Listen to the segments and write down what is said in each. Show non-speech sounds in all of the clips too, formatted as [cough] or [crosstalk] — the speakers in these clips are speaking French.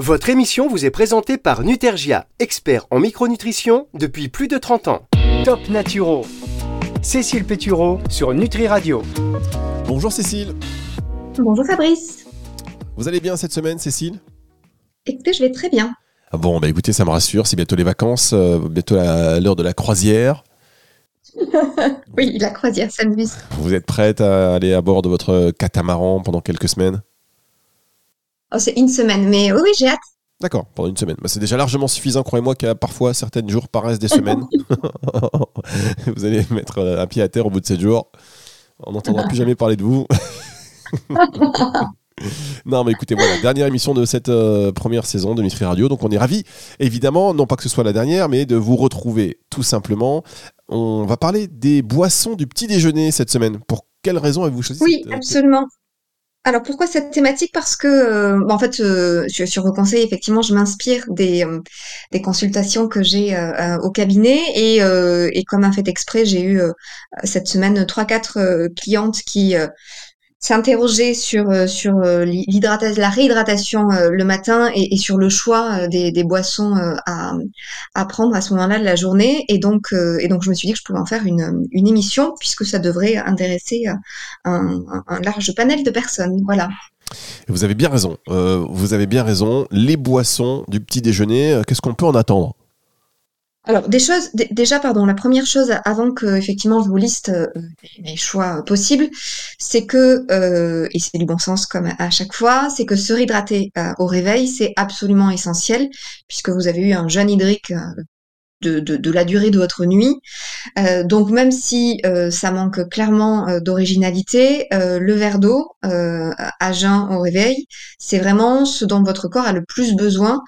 Votre émission vous est présentée par Nutergia, expert en micronutrition depuis plus de 30 ans. Top Naturo. Cécile Pétureau sur Nutri Radio. Bonjour Cécile. Bonjour Fabrice. Vous allez bien cette semaine, Cécile? Écoutez, je vais très bien. Ah Bon, bah écoutez, ça me rassure. C'est bientôt les vacances, euh, bientôt l'heure de la croisière. [laughs] Oui, la croisière s'amuse. Vous êtes prête à aller à bord de votre catamaran pendant quelques semaines? Oh, c'est une semaine, mais oui, oui, j'ai hâte. D'accord, pendant une semaine. Bah, c'est déjà largement suffisant, croyez-moi, qu'à parfois certains jours paraissent des semaines. [laughs] vous allez mettre euh, un pied à terre au bout de 7 jours. On n'entendra plus jamais parler de vous. [laughs] non, mais écoutez, voilà, dernière émission de cette euh, première saison de Nutri Radio. Donc, on est ravis, évidemment, non pas que ce soit la dernière, mais de vous retrouver tout simplement. On va parler des boissons du petit déjeuner cette semaine. Pour quelle raison avez-vous choisi Oui, cette, euh, absolument. Alors pourquoi cette thématique? Parce que, euh, bah, en fait, euh, sur, vos conseils, effectivement, je m'inspire des, euh, consultations que j'ai au cabinet et, et comme un fait exprès, j'ai eu cette semaine trois, quatre clientes qui s'interrogeaient sur euh, sur euh, la réhydratation euh, le matin et, sur le choix des, boissons à, à prendre à ce moment-là de la journée et donc et donc je me suis dit que je pouvais en faire une, une émission puisque ça devrait intéresser un, large panel de personnes. Voilà. Vous avez bien raison. Vous avez bien raison. Les boissons du petit déjeuner, qu'est-ce qu'on peut en attendre? Alors, des choses, dé- déjà, pardon, la première chose avant que effectivement je vous liste euh, les choix possibles, c'est que, euh, et c'est du bon sens comme à chaque fois, c'est que se réhydrater euh, au réveil, c'est absolument essentiel, puisque vous avez eu un jeûne hydrique euh, de, la durée de votre nuit. Euh, donc même si euh, ça manque clairement euh, d'originalité, le verre d'eau à jeun au réveil, c'est vraiment ce dont votre corps a le plus besoin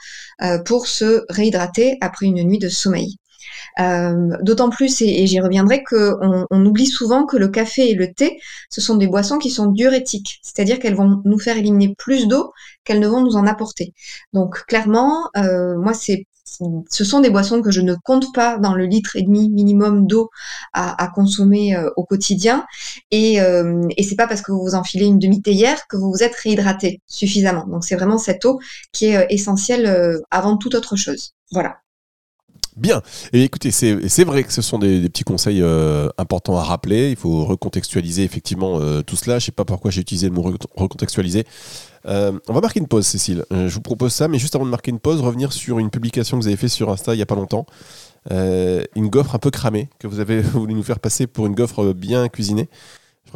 pour se réhydrater après une nuit de sommeil. D'autant plus, et, j'y reviendrai, qu'on on oublie souvent que le café et le thé, ce sont des boissons qui sont diurétiques, c'est-à-dire qu'elles vont nous faire éliminer plus d'eau qu'elles ne vont nous en apporter. Donc clairement, moi, c'est ce sont des boissons que je ne compte pas dans le litre et demi minimum d'eau à, consommer euh, au quotidien. Et, euh, et c'est pas parce que vous vous enfilez une demi-théière que vous vous êtes réhydraté suffisamment. Donc c'est vraiment cette eau qui est euh, essentielle euh, avant toute autre chose. Voilà. Bien. Et écoutez, c'est vrai que ce sont des, petits conseils euh, importants à rappeler. Il faut recontextualiser effectivement euh, tout cela. Je sais pas pourquoi j'ai utilisé le mot re- recontextualiser. Euh, on va marquer une pause, Cécile. Je vous propose ça, mais juste avant de marquer une pause, revenir sur une publication que vous avez fait sur Insta il y a pas longtemps. Une gaufre un peu cramée que vous avez [laughs] voulu nous faire passer pour une gaufre bien cuisinée.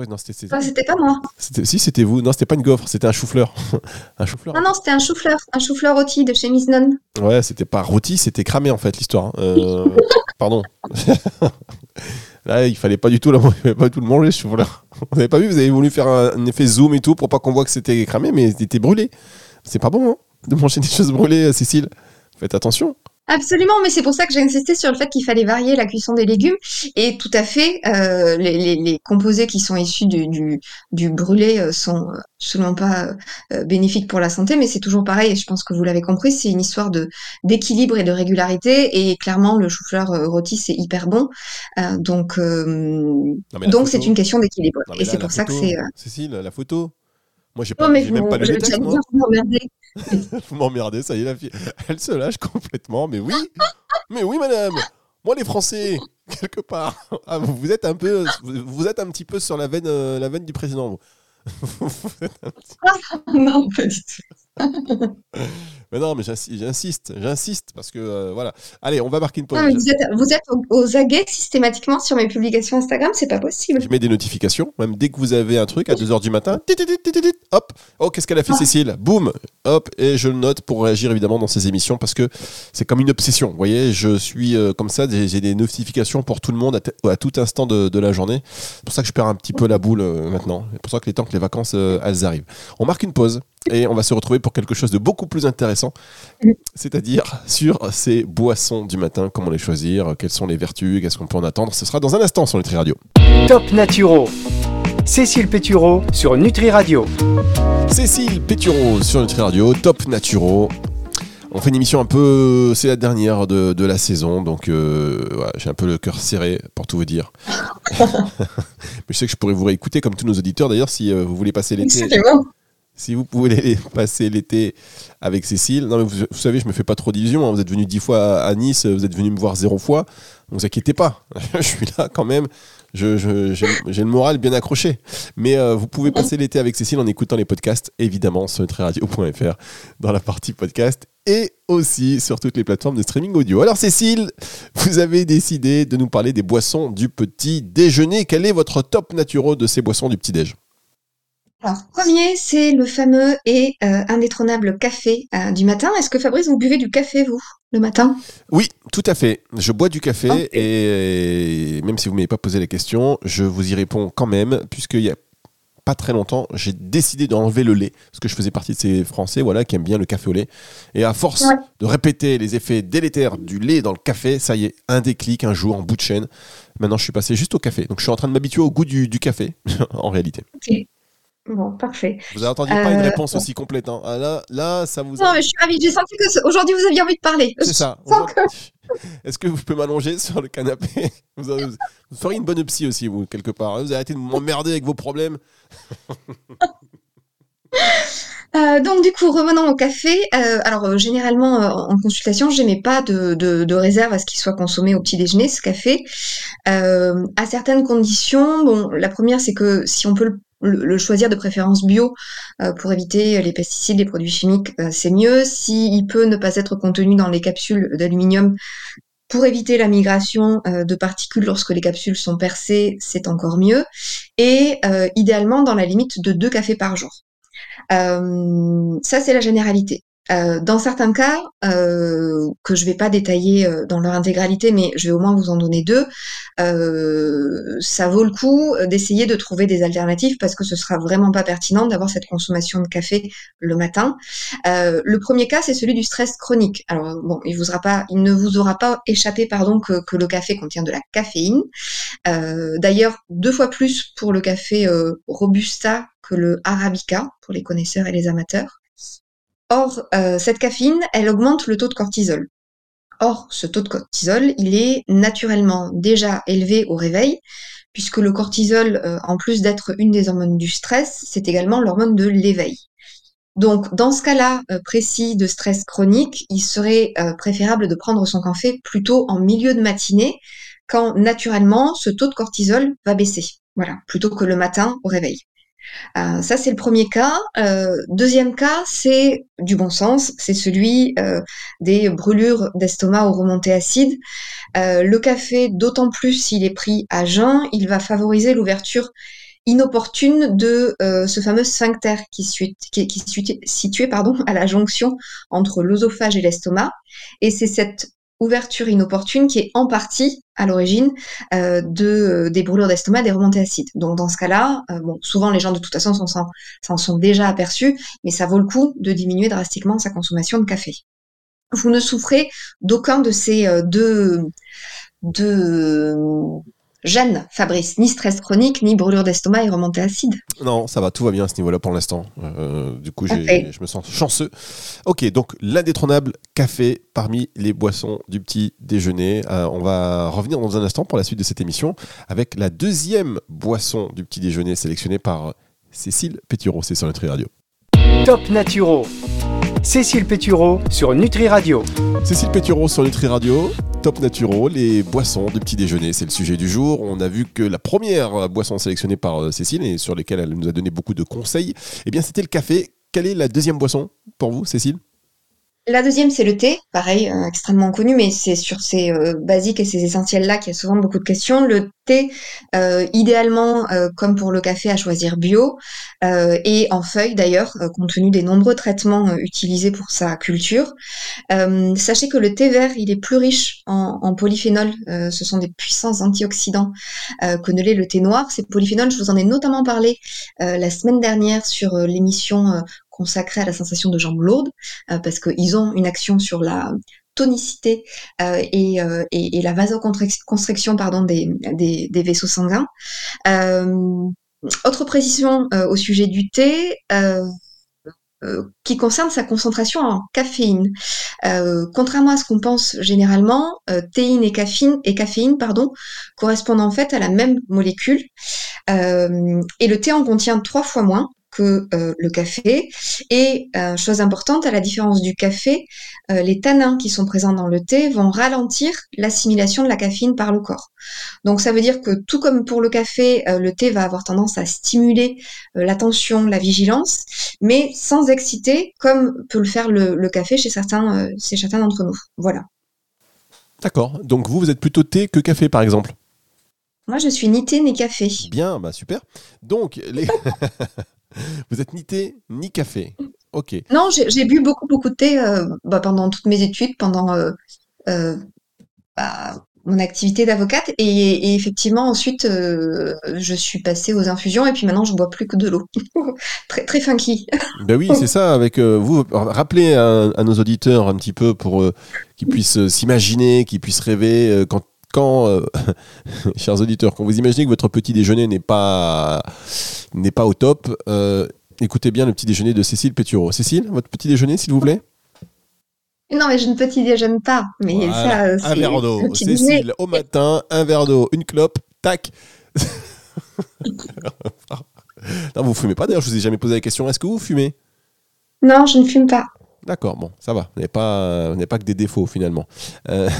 Je crois que non, c'était c'était- Ah, c'était pas moi. si c'était vous. Non, c'était pas une gaufre, c'était un chou-fleur. [laughs] un chou-fleur. Non, non, c'était un chou-fleur, un chou-fleur rôti de chez Miss Non. Ouais, c'était pas rôti, c'était cramé en fait l'histoire. hein. Euh, [laughs] pardon. [laughs] Là, il fallait pas du tout, la- il fallait pas du tout le manger, ce chou-fleur. Vous avez pas vu, vous avez voulu faire un, un effet zoom et tout pour pas qu'on voit que c'était cramé, mais c'était brûlé. C'est pas bon hein, de manger des choses brûlées, euh, Cécile. Faites attention. Absolument, mais c'est pour ça que j'ai insisté sur le fait qu'il fallait varier la cuisson des légumes. Et tout à fait, euh, les, les- les composés qui sont issus du, du, du brûlé euh, sont absolument pas euh, bénéfiques pour la santé, mais c'est toujours pareil, et je pense que vous l'avez compris, c'est une histoire de d'équilibre et de régularité. Et clairement, le chou-fleur euh, rôti, c'est hyper bon. Euh, donc, euh, donc c'est une question d'équilibre. Et c'est pour ça que c'est... euh, Cécile, la photo. Moi, j'ai pas, Oh, mais même pas lu [laughs] vous m'emmerdez. Ça y est, la fille. Elle se lâche complètement. Mais oui, mais oui, madame. Moi, les Français, quelque part. Ah, vous, êtes un peu, vous, vous êtes un petit peu sur la veine, euh, la veine du président. Vous. [laughs] Vous êtes un petit- [laughs] non, pas du tout. Mais non, mais j'insi- j'insiste, j'insiste parce que euh, voilà. Allez, on va marquer une pause. Non, vous êtes, vous êtes aux, aguets systématiquement sur mes publications Instagram, c'est pas possible. Je mets des notifications, même dès que vous avez un truc à 2h du matin, hop, oh qu'est-ce qu'elle a fait Ah. Cécile? Boum, hop, et je le note pour réagir évidemment dans ces émissions parce que c'est comme une obsession, vous voyez, je suis euh, comme ça, j'ai des notifications pour tout le monde à, tout instant de, de la journée, c'est pour ça que je perds un petit peu la boule euh, maintenant, c'est pour ça que les temps que les vacances elles arrivent. On marque une pause et on va se retrouver pour quelque chose de beaucoup plus intéressant, c'est-à-dire sur ces boissons du matin, comment les choisir, quelles sont les vertus, qu'est-ce qu'on peut en attendre, ce sera dans un instant sur Nutri Radio. Top Naturo. Cécile Pétureau sur Nutri Radio. Cécile Pétureau sur Nutri Radio, Top Naturo. On fait une émission un peu. C'est la dernière de, de la saison, donc euh, j'ai un peu le cœur serré pour tout vous dire. [laughs] [laughs] Mais je sais que je pourrais vous réécouter comme tous nos auditeurs d'ailleurs si euh, vous voulez passer l'été. Absolument. Si vous pouvez [laughs] passer l'été avec Cécile, non mais vous, savez, je me fais pas trop d'illusions. Hein. Vous êtes venu dix fois à Nice, vous êtes venu me voir zéro fois. Ne vous inquiétez pas, [laughs] je suis là quand même. J'ai le moral bien accroché. Mais euh, vous pouvez passer l'été avec Cécile en écoutant les podcasts, évidemment, sur nutriradio.fr dans la partie podcast et aussi sur toutes les plateformes de streaming audio. Alors Cécile, vous avez décidé de nous parler des boissons du petit déjeuner. Quel est votre top naturel de ces boissons du petit déj? Alors, premier, c'est le fameux et euh, indétrônable café euh, du matin. Est-ce que Fabrice, vous buvez du café, vous, le matin? Oui, tout à fait. Je bois du café et même si vous ne m'avez pas posé la question, je vous y réponds quand même, puisqu'il y a pas très longtemps, j'ai décidé d'enlever le lait, parce que je faisais partie de ces Français voilà, qui aiment bien le café au lait. Et à force de répéter les effets délétères du lait dans le café, ça y est, un déclic un jour en bout de chaîne. Maintenant, je suis passé juste au café. Donc, je suis en train de m'habituer au goût du, café, [laughs] en réalité. Bon, parfait. Vous n'attendiez pas une euh, réponse aussi complète. Hein. Ah, là, là, ça vous. Non, mais je suis ravie. J'ai senti que aujourd'hui vous aviez envie de parler. C'est ça. [laughs] [laughs] Est-ce que vous pouvez m'allonger sur le canapé? [laughs] Vous, feriez une bonne psy aussi, vous, quelque part. Vous avez arrêté de m'emmerder avec vos problèmes. Euh, donc du coup, revenons au café. Euh, alors généralement en consultation, je pas de, de, réserve à ce qu'il soit consommé au petit déjeuner, ce café. à certaines conditions, bon, la première c'est que si on peut le choisir de préférence bio euh, pour éviter les pesticides, les produits chimiques, euh, c'est mieux. S'il peut ne pas être contenu dans les capsules d'aluminium pour éviter la migration euh, de particules lorsque les capsules sont percées, c'est encore mieux. Et idéalement dans la limite de deux cafés par jour. Ça, c'est la généralité. Euh, dans certains cas, euh, que je vais pas détailler euh, dans leur intégralité, mais je vais au moins vous en donner deux, ça vaut le coup d'essayer de trouver des alternatives parce que ce sera vraiment pas pertinent d'avoir cette consommation de café le matin. le premier cas, c'est celui du stress chronique. Alors bon, il, vous aura pas, il ne vous aura pas échappé pardon que, que le café contient de la caféine. D'ailleurs, deux fois plus pour le café robusta que le arabica pour les connaisseurs et les amateurs. Or, euh, cette caféine, elle augmente le taux de cortisol. Or, ce taux de cortisol, il est naturellement déjà élevé au réveil, puisque le cortisol, euh, en plus d'être une des hormones du stress, c'est également l'hormone de l'éveil. Donc, dans ce cas-là euh, précis de stress chronique, il serait préférable de prendre son café plutôt en milieu de matinée, quand naturellement ce taux de cortisol va baisser. Voilà, plutôt que le matin au réveil. Euh, ça, c'est le premier cas. Euh, deuxième cas, c'est du bon sens, c'est celui euh, des brûlures d'estomac ou remontées acides. le café, d'autant plus s'il est pris à jeun, il va favoriser l'ouverture inopportune de ce fameux sphincter qui est situé pardon, à la jonction entre l'œsophage et l'estomac. Et c'est cette ouverture inopportune qui est en partie à l'origine euh, de euh, des brûlures d'estomac, des remontées acides. Donc dans ce cas-là, euh, bon, souvent les gens de toute façon s'en sont déjà aperçus, mais ça vaut le coup de diminuer drastiquement sa consommation de café. Vous ne souffrez d'aucun de ces deux, deux Jeanne, Fabrice, ni stress chronique, ni brûlure d'estomac et remontée acide. Non, ça va, tout va bien à ce niveau-là pour l'instant. Euh, du coup, je me sens chanceux. Ok, donc l'indétrônable café parmi les boissons du petit déjeuner. Euh, on va revenir dans un instant pour la suite de cette émission avec la deuxième boisson du petit déjeuner sélectionnée par Cécile Pétureau. C'est sur Nutri Radio. Top Naturo. Cécile Pétureau sur Nutri Radio. Cécile Pétureau sur Nutri Radio. Top Naturo, les boissons de petit déjeuner, c'est le sujet du jour. On a vu que la première boisson sélectionnée par euh, Cécile et sur lesquelles elle nous a donné beaucoup de conseils, eh bien c'était le café. Quelle est la deuxième boisson pour vous, Cécile? La deuxième, c'est le thé, pareil, euh, extrêmement connu, mais c'est sur ces euh, basiques et ces essentiels-là qu'il y a souvent beaucoup de questions. Le thé, euh, idéalement, comme pour le café, à choisir bio, et en feuille d'ailleurs, compte tenu des nombreux traitements utilisés pour sa culture. sachez que le thé vert, il est plus riche en, en polyphénol, ce sont des puissants antioxydants que ne l'est le thé noir. Ces polyphénols, je vous en ai notamment parlé la semaine dernière sur l'émission consacrés à la sensation de jambes lourdes, euh, parce qu'ils ont une action sur la tonicité euh, euh, et, la vasoconstriction pardon, des, des, vaisseaux sanguins. autre précision au sujet du thé. qui concerne sa concentration en caféine. contrairement à ce qu'on pense généralement, théine et caféine, et caféine pardon, correspondent en fait à la même molécule. et le thé en contient trois fois moins, que le café. Et chose importante, à la différence du café, les tanins qui sont présents dans le thé vont ralentir l'assimilation de la caféine par le corps. Donc ça veut dire que tout comme pour le café, le thé va avoir tendance à stimuler l'attention, la vigilance, mais sans exciter, comme peut le faire le, café chez certains, chez certains d'entre nous. Voilà. D'accord. Donc vous, vous êtes plutôt thé que café, par exemple? Moi, je suis ni thé ni café. Bien, bah super. Donc, [laughs] vous êtes ni thé ni café. Ok. Non, j'ai bu beaucoup, beaucoup de thé euh, bah, pendant toutes mes études, pendant euh, euh, bah, mon activité d'avocate. Et, effectivement, ensuite, je suis passée aux infusions et puis maintenant, je bois plus que de l'eau. [laughs] très, très funky. ben oui, c'est ça. Avec vous, rappelez à, à, nos auditeurs un petit peu pour qu'ils puissent s'imaginer, qu'ils puissent rêver quand quand, euh, [laughs] chers auditeurs, quand vous imaginez que votre petit déjeuner n'est pas, n'est pas au top, euh, écoutez bien le petit déjeuner de Cécile Pétureau. Cécile, votre petit déjeuner, s'il vous plaît? Non, mais je ne petit déjeune pas. Mais ça, un verre d'eau. Cécile, au matin, un verre d'eau, une clope, tac. [laughs] non, vous fumez pas d'ailleurs, je vous ai jamais posé la question. Est-ce que vous fumez? Non, je ne fume pas. D'accord, bon, ça va. On n'est pas, pas que des défauts finalement. Euh,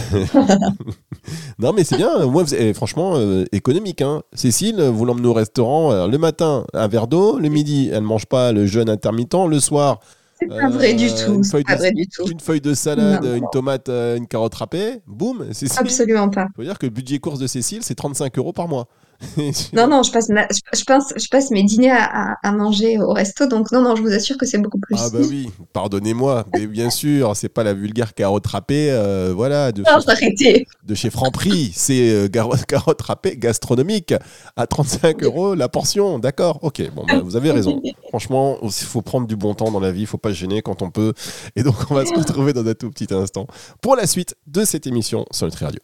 [laughs] non, mais c'est bien. Moi, franchement, euh, économique. Hein. Cécile, vous l'emmenez au restaurant. le matin, un verre d'eau. Le midi, elle ne mange pas le jeûne intermittent. Le soir, c'est pas vrai du tout. Une feuille, de, vrai du tout. une feuille de salade, une tomate, euh, une carotte râpée, boum. Absolument pas. Il faut dire que le budget course de Cécile, c'est 35 euros par mois. [laughs] non, non, je passe, je, pense, je passe mes dîners à, manger au resto, donc non, non, je vous assure que c'est beaucoup plus. Ah bah oui, pardonnez-moi, mais bien sûr, c'est pas la vulgaire carotte râpée, euh, voilà, de, non, chez, de chez Franprix, c'est euh, [laughs] carotte râpée gastronomique à 35 euros la portion, d'accord, ok, bon, bah, vous avez raison. Franchement, il faut prendre du bon temps dans la vie, il faut pas se gêner quand on peut, et donc on va se retrouver dans un tout petit instant pour la suite de cette émission sur Nutri Radio.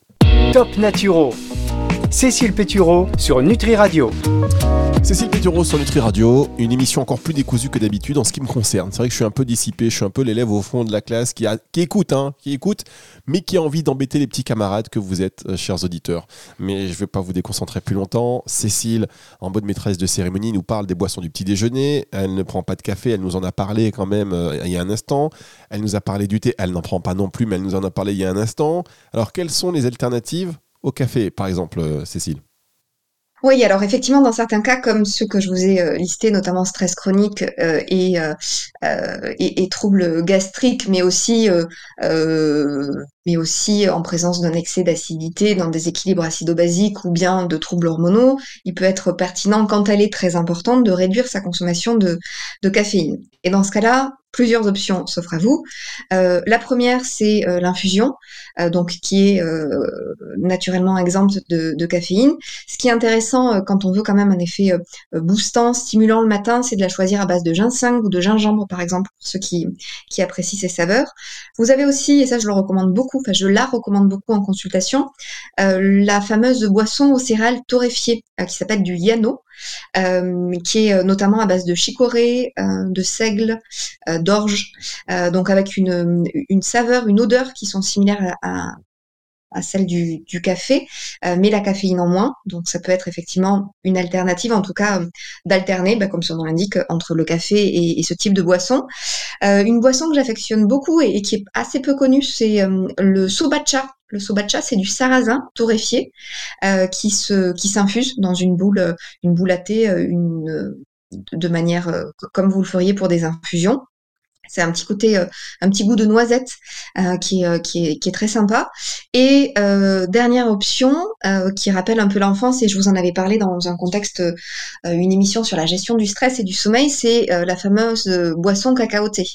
Top Naturo Cécile Pétureau sur Nutri Radio. Cécile Pétureau sur Nutri Radio, une émission encore plus décousue que d'habitude en ce qui me concerne. C'est vrai que je suis un peu dissipé, je suis un peu l'élève au fond de la classe qui, écoute, hein, qui écoute, mais qui a envie d'embêter les petits camarades que vous êtes, euh, chers auditeurs. Mais je ne vais pas vous déconcentrer plus longtemps. Cécile, en bonne maîtresse de cérémonie, nous parle des boissons du petit déjeuner. Elle ne prend pas de café, elle nous en a parlé quand même euh, il y a un instant. Elle nous a parlé du thé, elle n'en prend pas non plus, mais elle nous en a parlé il y a un instant. Alors quelles sont les alternatives café, par exemple, euh, Cécile oui, alors effectivement, dans certains cas, comme ceux que je vous ai euh, listés, notamment stress chronique euh, et, et, troubles gastriques, mais aussi, mais aussi en présence d'un excès d'acidité, d'un déséquilibre acido-basique ou bien de troubles hormonaux, il peut être pertinent, quand elle est très importante, de réduire sa consommation de, de caféine. Et dans ce cas-là, plusieurs options s'offrent à vous. Euh, la première, c'est euh, l'infusion, euh, donc qui est naturellement exempte de, caféine. Ce qui est intéressant quand on veut quand même un effet boostant, stimulant le matin, c'est de la choisir à base de ginseng ou de gingembre, par exemple, pour ceux qui, qui apprécient ces saveurs. Vous avez aussi, et ça je le recommande beaucoup, enfin je la recommande beaucoup en consultation, la fameuse boisson aux céréales torréfiées qui s'appelle du yano. Euh, qui est euh, notamment à base de chicorée, euh, de seigle, d'orge, donc avec une, saveur, une odeur qui sont similaires à celle du, café, mais la caféine en moins. Donc ça peut être effectivement une alternative, en tout cas d'alterner, bah, comme son nom l'indique, entre le café et, ce type de boisson. Euh, une boisson que j'affectionne beaucoup et, qui est assez peu connue, c'est le sobacha. Le sobacha, c'est du sarrasin torréfié euh, qui se qui s'infuse dans une boule une boule à thé euh, une de manière euh, comme vous le feriez pour des infusions. C'est un petit côté, euh, un petit goût de noisette euh, qui, est, euh, qui, est, qui, est, très sympa. Et dernière option qui rappelle un peu l'enfance, et je vous en avais parlé dans un contexte, une émission sur la gestion du stress et du sommeil, c'est la fameuse boisson cacaotée,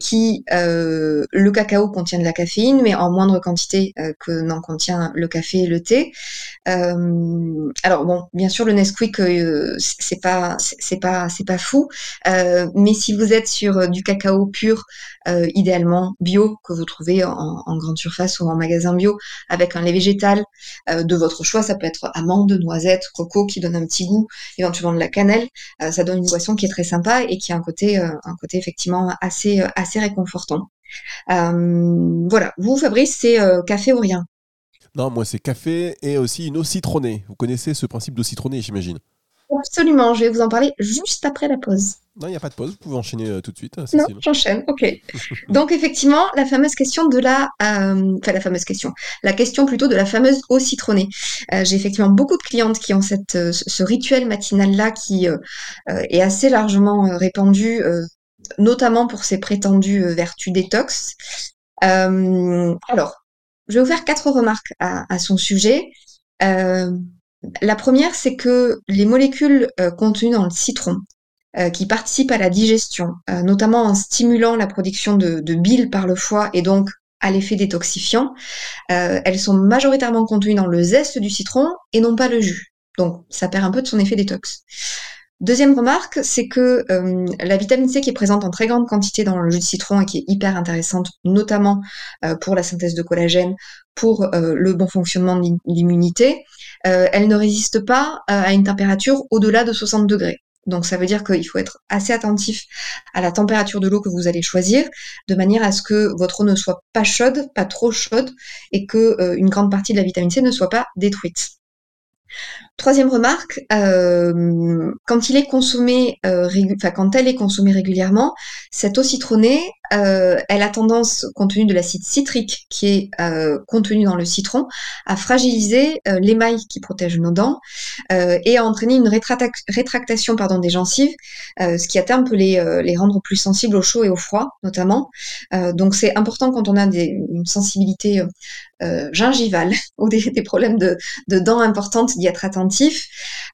qui le cacao contient de la caféine, mais en moindre quantité que n'en contient le café et le thé. alors bon, bien sûr le Nesquik c'est pas c'est pas c'est pas fou, mais si vous êtes sur du cacao pur, euh, idéalement bio, que vous trouvez en, grande surface ou en magasin bio, avec un lait végétal euh, de votre choix. Ça peut être amande, noisette, coco, qui donne un petit goût, éventuellement de la cannelle. Euh, ça donne une boisson qui est très sympa et qui a un côté, effectivement assez, assez réconfortant. voilà. Vous, Fabrice, c'est café ou rien? Non, moi, c'est café et aussi une eau citronnée. Vous connaissez ce principe d'eau citronnée, j'imagine? Absolument, je vais vous en parler juste après la pause. Non, il n'y a pas de pause, vous pouvez enchaîner euh, tout de suite. Non, j'enchaîne, ok. [laughs] Donc effectivement, la fameuse question de la... Euh, enfin, la fameuse question. La question plutôt de la fameuse eau citronnée. Euh, j'ai effectivement beaucoup de clientes qui ont cette, ce rituel matinal-là qui est assez largement répandu, notamment pour ses prétendues vertus détox. alors, je vais vous faire quatre remarques à, à son sujet. La première, c'est que les molécules euh, contenues dans le citron, euh, qui participent à la digestion, euh, notamment en stimulant la production de, bile par le foie et donc à l'effet détoxifiant, elles sont majoritairement contenues dans le zeste du citron et non pas le jus. Donc ça perd un peu de son effet détox. Deuxième remarque, c'est que la vitamine C qui est présente en très grande quantité dans le jus de citron et qui est hyper intéressante, notamment pour la synthèse de collagène, pour le bon fonctionnement de l'immunité, euh, elle ne résiste pas euh, à une température au-delà de 60 degrés. Donc ça veut dire qu'il faut être assez attentif à la température de l'eau que vous allez choisir, de manière à ce que votre eau ne soit pas chaude, pas trop chaude, et que euh, une grande partie de la vitamine C ne soit pas détruite. Troisième remarque, euh, euh, quand elle est consommée régulièrement, cette eau citronnée, euh, elle a tendance, compte tenu de l'acide citrique qui est contenu dans le citron, à fragiliser l'émail qui protège nos dents et à entraîner une rétractation pardon, des gencives, ce qui à terme peut les, rendre plus sensibles au chaud et au froid, notamment. donc c'est important quand on a une sensibilité gingivale [laughs] ou des, problèmes de, de, dents importantes d'y être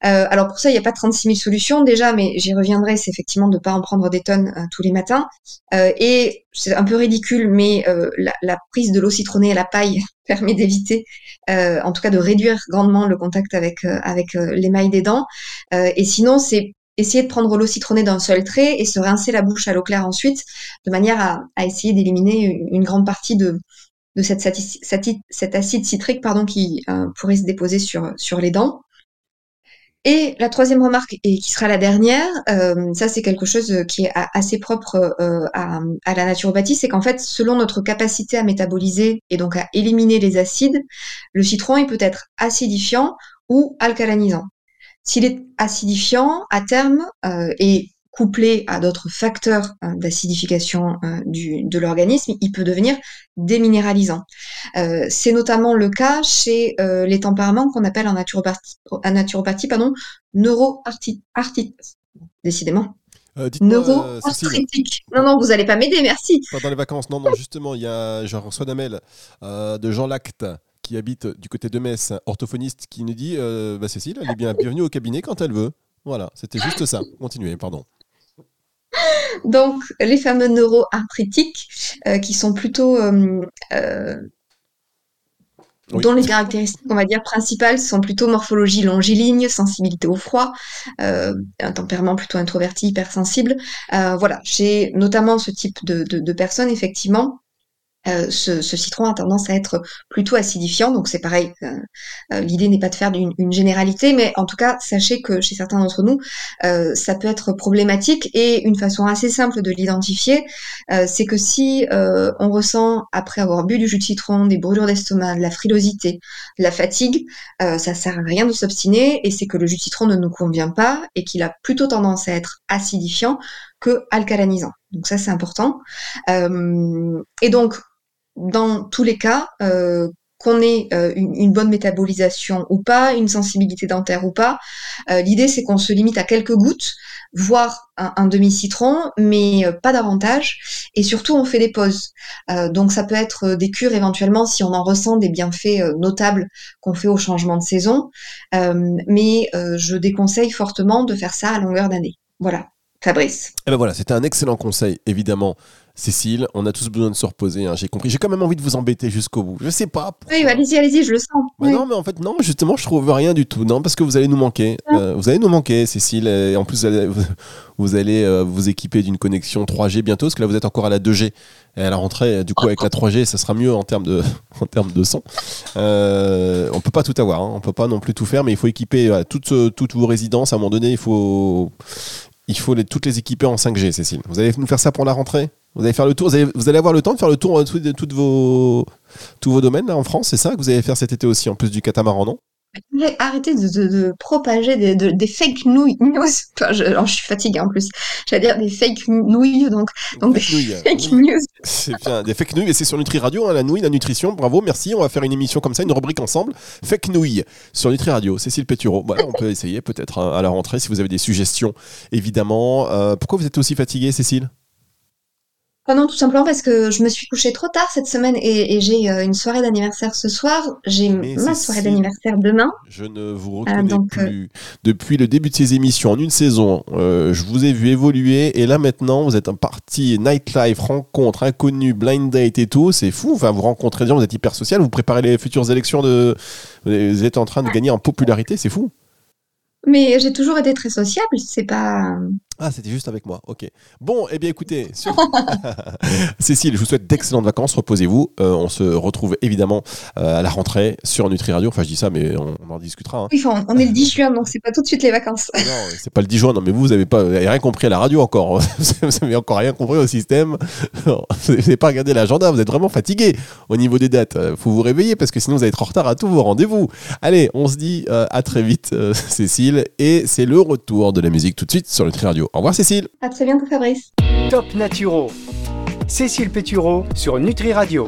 euh, alors pour ça, il n'y a pas 36 000 solutions déjà, mais j'y reviendrai, c'est effectivement de ne pas en prendre des tonnes euh, tous les matins. Euh, et c'est un peu ridicule, mais la, prise de l'eau citronnée à la paille [laughs] permet d'éviter, en tout cas de réduire grandement le contact avec, avec l'émail des dents. et sinon, c'est essayer de prendre l'eau citronnée d'un seul trait et se rincer la bouche à l'eau claire ensuite, de manière à, essayer d'éliminer une, grande partie de, de cet acide citrique pardon, qui pourrait se déposer sur, sur les dents. Et la troisième remarque, et qui sera la dernière, euh, ça c'est quelque chose qui est assez propre euh, à, la naturopathie, c'est qu'en fait, selon notre capacité à métaboliser et donc à éliminer les acides, le citron il peut être acidifiant ou alcalanisant. S'il est acidifiant, à terme, euh, et couplé à d'autres facteurs euh, d'acidification euh, de l'organisme, il peut devenir déminéralisant. Euh, c'est notamment le cas chez les tempéraments qu'on appelle en naturopathie, en naturopathie pardon, neuroarthrite. Décidément. Neuroarthritique. non, non, vous n'allez pas m'aider, merci. Pendant les vacances, non, non, justement, il y a, je reçois un mail de Jean Lacte qui habite du côté de Metz, orthophoniste, qui nous dit bah, Cécile, elle est bien bienvenue au cabinet quand elle veut. Voilà, c'était juste ça. Continuez, pardon. Donc, les fameux neuroarthritiques, euh, qui sont plutôt euh, euh, dont les caractéristiques, on va dire, principales sont plutôt morphologie longiligne, sensibilité au froid, un tempérament plutôt introverti, hypersensible. voilà, j'ai notamment ce type de personnes, effectivement, euh, ce, citron a tendance à être plutôt acidifiant, donc c'est pareil. Euh, euh, l'idée n'est pas de faire une, généralité, mais en tout cas, sachez que chez certains d'entre nous, ça peut être problématique et une façon assez simple de l'identifier, c'est que si on ressent après avoir bu du jus de citron des brûlures d'estomac, de la frilosité, de la fatigue, ça sert à rien de s'obstiner et c'est que le jus de citron ne nous convient pas et qu'il a plutôt tendance à être acidifiant que alcalanisant. Donc ça c'est important. et donc dans tous les cas, euh, qu'on ait euh, une, bonne métabolisation ou pas, une sensibilité dentaire ou pas, euh, l'idée c'est qu'on se limite à quelques gouttes, voire un, demi-citron, mais pas davantage. Et surtout, on fait des pauses. donc ça peut être des cures éventuellement si on en ressent des bienfaits notables qu'on fait au changement de saison. mais je déconseille fortement de faire ça à longueur d'année. Voilà. Fabrice. Et eh ben voilà, c'était un excellent conseil, évidemment. Cécile, on a tous besoin de se reposer, hein, j'ai compris. J'ai quand même envie de vous embêter jusqu'au bout. Je sais pas. Oui, allez-y, allez-y, je le sens. Non, mais en fait, non, justement, je trouve rien du tout. Non, parce que vous allez nous manquer. Ah. Euh, vous allez nous manquer, Cécile. Et en plus, vous allez, euh, vous, équiper d'une connexion 3G bientôt, parce que là, vous êtes encore à la 2G. Et à la rentrée, du coup, avec la 3G, ça sera mieux en termes de, [laughs] en termes de son. Euh, on peut pas tout avoir, hein. on peut pas non plus tout faire, mais il faut équiper toutes, toutes vos résidences. À un moment donné, il faut, il faut les, toutes les équiper en 5G, Cécile. Vous allez nous faire ça pour la rentrée? Vous allez faire le tour. Vous allez, avoir le temps de faire le tour de, toutes vos, tous vos domaines là, en France, c'est ça que vous allez faire cet été aussi, en plus du catamaran, non? Arrêtez de, propager des, des, fake news. [laughs] Enfin, je, alors, je suis fatiguée en plus. J'allais dire des fake nouilles, donc, donc des [laughs] fake news. C'est bien, des fake news, et c'est sur Nutri Radio, hein, la nouille, la nutrition. Bravo, merci. On va faire une émission comme ça, une rubrique ensemble. Fake nouilles sur Nutri Radio. Cécile Pétureau. Voilà, on peut essayer peut-être hein, à la rentrée si vous avez des suggestions, évidemment. Euh, pourquoi vous êtes aussi fatiguée, Cécile? Oh non, tout simplement parce que je me suis couchée trop tard cette semaine et, j'ai euh, une soirée d'anniversaire ce soir. J'ai ma soirée d'anniversaire demain. Je ne vous euh, reconnais plus. Depuis le début de ces émissions, en une saison, euh, je vous ai vu évoluer et là maintenant, vous êtes un parti nightlife, rencontre, inconnu, blind date et tout. C'est fou. Enfin, vous rencontrez des gens, vous êtes hyper social, vous préparez les futures élections de. Vous êtes en train de gagner en popularité, c'est fou. Mais j'ai toujours été très sociable, c'est pas. Ah, c'était juste avec moi, ok. Bon, eh bien écoutez, [laughs] Cécile, je vous souhaite d'excellentes vacances, reposez-vous. Euh, on se retrouve évidemment euh, à la rentrée sur Nutri Radio. Enfin, je dis ça, mais on, en discutera. Hein. Oui, on est le 10 juin, donc c'est pas tout de suite les vacances. non, c'est pas le 10 juin, non, mais vous, vous n'avez pas, rien compris à la radio encore. [laughs] vous n'avez encore rien compris au système. [laughs] vous n'avez pas regardé l'agenda, vous êtes vraiment fatigué au niveau des dates. Euh, faut vous réveiller parce que sinon vous allez être en retard à tous vos rendez-vous. Allez, on se dit à très vite, Cécile, et c'est le retour de la musique tout de suite sur Nutri Radio. Au revoir Cécile. À très bientôt Fabrice. Top Naturo. Cécile Pétureau sur Nutri Radio.